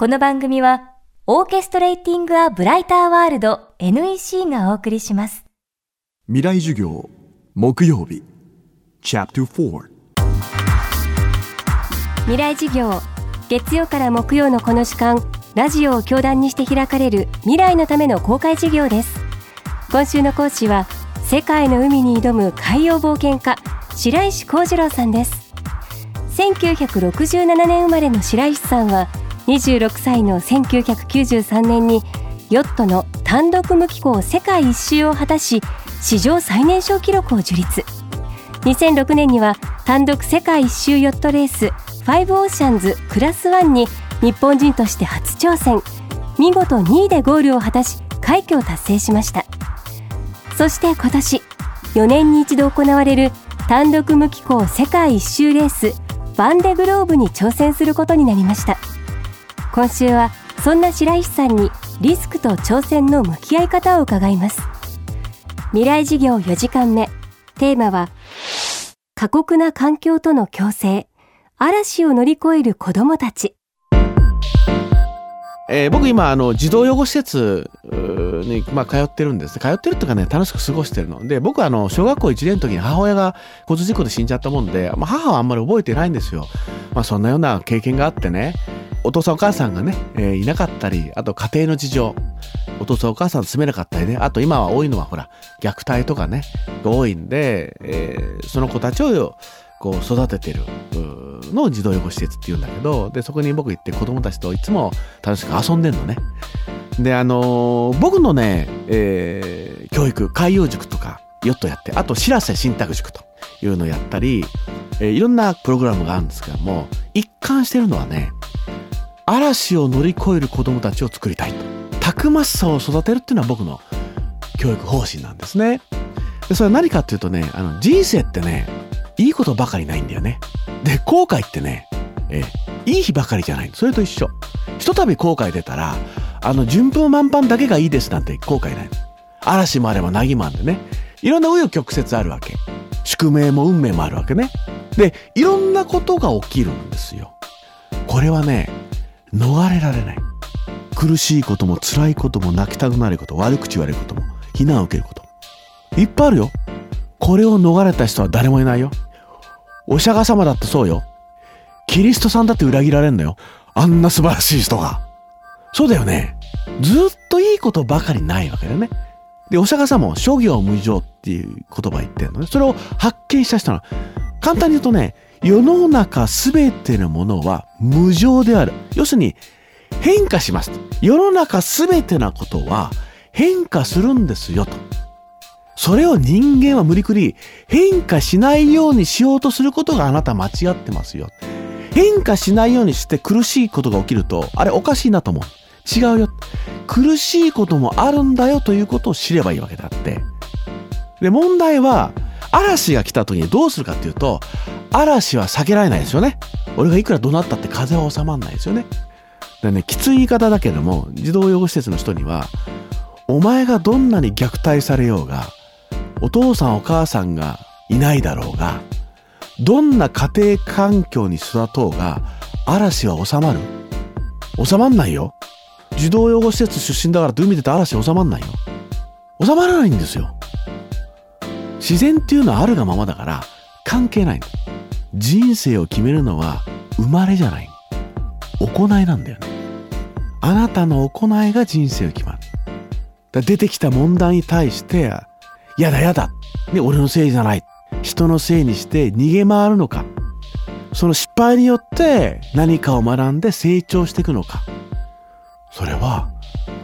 この番組は、オーケストレーティング・ア・ブライター・ワールド NEC がお送りします。未来授業木曜日。Chapter 4未来授業月曜から木曜のこの時間ラジオを教壇にして開かれる未来のための公開授業です。今週の講師は世界の海に挑む海洋冒険家白石幸次郎さんです。1967年生まれの白石さんは26歳の1993年にヨットの単独無寄港世界一周を果たし史上最年少記録を樹立。2006年には単独世界一周ヨットレースファイブオーシャンズクラス1に日本人として初挑戦。見事2位でゴールを果たし快挙を達成しました。そして今年4年に一度行われる単独無寄港世界一周レースバンデグローブに挑戦することになりました。今週はそんな白石さんにリスクと挑戦の向き合い方を伺います。未来事業4時間目。テーマは過酷な環境との共生。嵐を乗り越える子どもたち。えー僕今あの児童養護施設うーに、まあ、通ってるんです。通ってるっていうかね楽しく過ごしてるの。で僕はあの小学校1年の時に母親が交通事故で死んじゃったもんで、まあ、母はあんまり覚えてないんですよ、まあ、そんなような経験があってね。お父さんお母さんがね、えーいなかったりあと家庭の事情お父さんお母さん住めなかったりねあと今は多いのはほら虐待とかねが多いんで、えーその子たちをこう育ててるのを児童養護施設っていうんだけどでそこに僕行って子供たちといつも楽しく遊んでんのね。であのー僕のね、えー教育海洋塾とかヨットやってあとしらせ信託塾というのをやったり、えーいろんなプログラムがあるんですけども一貫してるのはね嵐を乗り越える子供たちを作りたいたくましさを育てるっていうのは僕の教育方針なんですね。でそれは何かっていうとねあの人生ってねいいことばかりないんだよね。で後悔ってね、えいい日ばかりじゃないそれと一緒。ひとたび後悔出たらあの順風満帆だけがいいですなんて後悔ない嵐もあれば凪もあるんでね。いろんな紆余曲折あるわけ。宿命も運命もあるわけね。でいろんなことが起きるんですよ。これはね逃れられない。苦しいことも辛いことも泣きたくなること悪口言われることも非難を受けることいっぱいあるよ。これを逃れた人は誰もいないよ。お釈迦様だってそうよ。キリストさんだって裏切られんのよ。あんな素晴らしい人が。そうだよね。ずっといいことばかりないわけだよね。でお釈迦様も諸行無常っていう言葉言ってるのね。それを発見した人なの。簡単に言うとね世の中すべてのものは無常である要するに変化します世の中すべてのことは変化するんですよとそれを人間は無理くり変化しないようにしようとすることがあなた間違ってますよ。変化しないようにして苦しいことが起きると、あれおかしいなと思う。違うよ。苦しいこともあるんだよということを知ればいいわけであって。で、問題は、嵐が来た時にどうするかっていうと、嵐は避けられないですよね。俺がいくら怒鳴ったって風は収まんないですよね。でね、きつい言い方だけども、児童養護施設の人には、お前がどんなに虐待されようが、お父さんお母さんがいないだろうが、どんな家庭環境に育とうが、嵐は収まる収まんないよ。児童養護施設出身だからって海出て嵐収まんないよ。収まらないんですよ。自然っていうのはあるがままだから関係ないの。人生を決めるのは生まれじゃない。行いなんだよね。あなたの行いが人生を決まる。だ出てきた問題に対して、やだやだ。ね、俺のせいじゃない。人のせいにして逃げ回るのか。その失敗によって何かを学んで成長していくのか。それは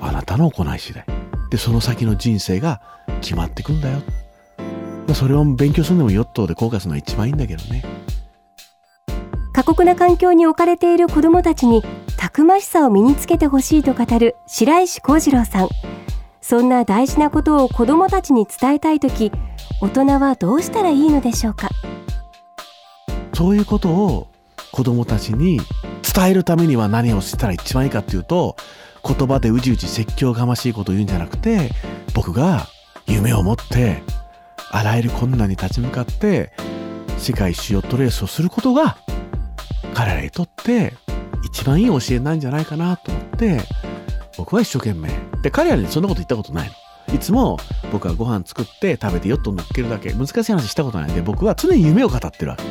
あなたの行い次第。で、その先の人生が決まっていくんだよ。それを勉強するのもヨットで後悔するのは一番いいんだけどね。過酷な環境に置かれている子どもたちにたくましさを身につけてほしいと語る白石幸次郎さんそんな大事なことを子どもたちに伝えたいとき大人はどうしたらいいのでしょうか？そういうことを子供たちに伝えるためには何をしたら一番いいかっていうと言葉でうじうじ説教がましいことを言うんじゃなくて僕が夢を持ってあらゆる困難に立ち向かって世界一周ヨットレースをすることが彼らにとって一番いい教えなんじゃないかなと思って僕は一生懸命で彼らにそんなこと言ったことないのいつも僕はご飯作って食べてヨット乗っけるだけ難しい話したことないんで僕は常に夢を語ってるわけ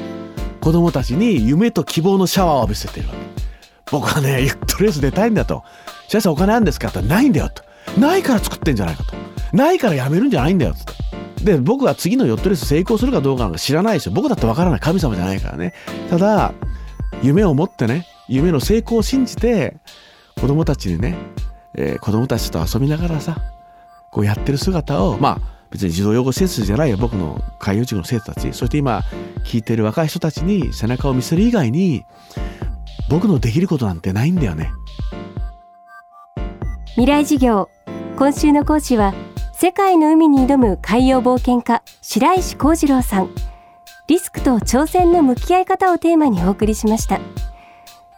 子供たちに夢と希望のシャワーを浴びせてるわけ僕はね、ユットレース出たいんだと。先生お金あるんですかってないんだよと。ないから作ってんじゃないかと。ないからやめるんじゃないんだよつって。で、僕は次のヨットレース成功するかどうかなんか知らないですよ。僕だってわからない。神様じゃないからね。ただ、夢を持ってね、夢の成功を信じて、子供たちにね、えー、子供たちと遊びながらさ、こうやってる姿を、まあ、別に児童養護施設じゃないよ、僕の海洋塾の生徒たち。そして今、聞いてる若い人たちに背中を見せる以外に、僕のできることなんてないんだよね。未来事業今週の講師は世界の海に挑む海洋冒険家白石幸次郎さん。リスクと挑戦の向き合い方をテーマにお送りしました。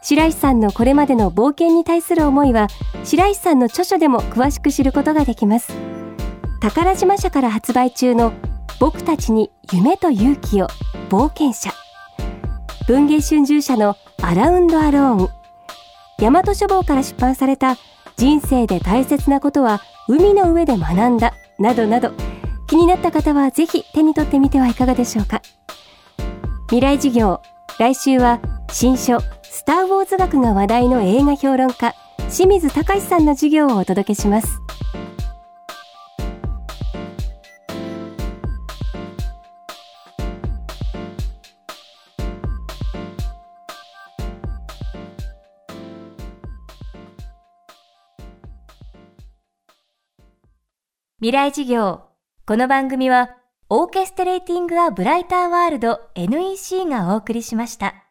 白石さんのこれまでの冒険に対する思いは白石さんの著書でも詳しく知ることができます。宝島社から発売中の僕たちに夢と勇気を冒険者。文藝春秋社のアラウンドアローン。大和書房から出版された人生で大切なことは海の上で学んだなどなど。気になった方はぜひ手に取ってみてはいかがでしょうか。未来事業来週は新書スター・ウォーズ学が話題の映画評論家清水隆さんの授業をお届けします。未来事業。この番組は、オーケストレーティング・ア・ブライター・ワールド NEC がお送りしました。